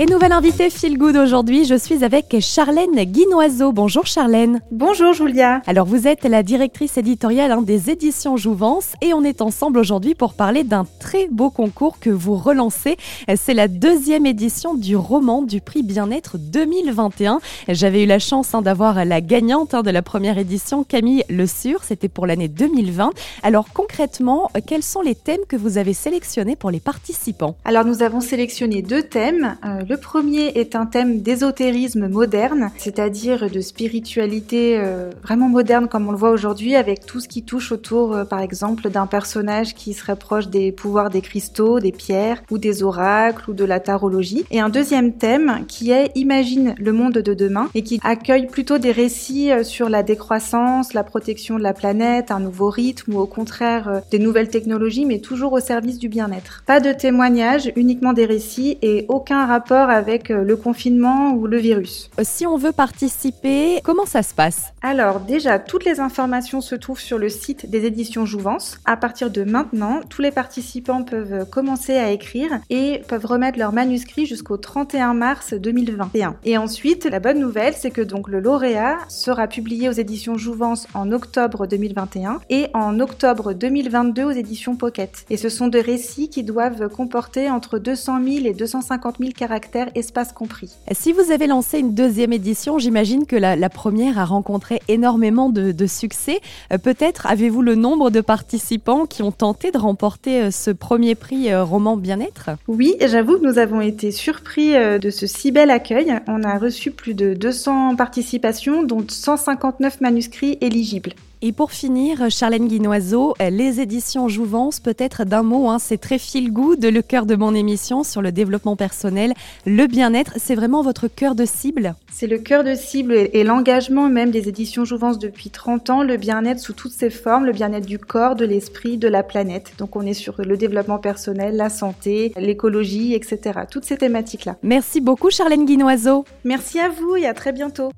Et nouvelle invitée Feel Good aujourd'hui, je suis avec Charlène Guinoiseau. Bonjour Charlène. Bonjour Julia. Alors vous êtes la directrice éditoriale hein, des éditions Jouvence et on est ensemble aujourd'hui pour parler d'un très beau concours que vous relancez. C'est la deuxième édition du roman du prix bien-être 2021. J'avais eu la chance hein, d'avoir la gagnante hein, de la première édition, Camille Le Sur. C'était pour l'année 2020. Alors concrètement, quels sont les thèmes que vous avez sélectionnés pour les participants? Alors nous avons sélectionné deux thèmes. Euh, le premier est un thème d'ésotérisme moderne, c'est-à-dire de spiritualité euh, vraiment moderne comme on le voit aujourd'hui, avec tout ce qui touche autour, euh, par exemple, d'un personnage qui serait proche des pouvoirs des cristaux, des pierres, ou des oracles, ou de la tarologie. Et un deuxième thème qui est Imagine le monde de demain, et qui accueille plutôt des récits euh, sur la décroissance, la protection de la planète, un nouveau rythme, ou au contraire des nouvelles technologies, mais toujours au service du bien-être. Pas de témoignages, uniquement des récits, et aucun rapport avec euh, le confinement ou le virus. Euh, si on veut participer, comment ça se passe? Alors déjà, toutes les informations se trouvent sur le site des éditions Jouvence. À partir de maintenant, tous les participants peuvent commencer à écrire et peuvent remettre leur manuscrit jusqu'au 31 mars 2021. Et ensuite, la bonne nouvelle, c'est que donc le lauréat sera publié aux éditions Jouvence en octobre 2021 et en octobre 2022 aux éditions Pocket. Et ce sont des récits qui doivent comporter entre 200 000 et 250 000 caractères espace compris. Si vous avez lancé une deuxième édition, j'imagine que la, première a rencontré énormément de, succès. Euh, peut-être avez-vous le nombre de participants qui ont tenté de remporter euh, ce premier prix euh, roman bien-être? Oui, j'avoue que nous avons été surpris de ce si bel accueil. On a reçu plus de 200 participations, dont 159 manuscrits éligibles. Et pour finir, Charlène Guinoiseau, les éditions Jouvence, peut-être d'un mot, hein, c'est très feel good, le cœur de mon émission sur le développement personnel, le bien-être, c'est vraiment votre cœur de cible? C'est le cœur de cible et l'engagement même des éditions Jouvence depuis 30 ans, le bien-être sous toutes ses formes, le bien-être du corps, de l'esprit, de la planète. Donc on est sur le développement personnel, la santé, l'écologie, etc. Toutes ces thématiques-là. Merci beaucoup Charlène Guinoiseau. Merci à vous et à très bientôt.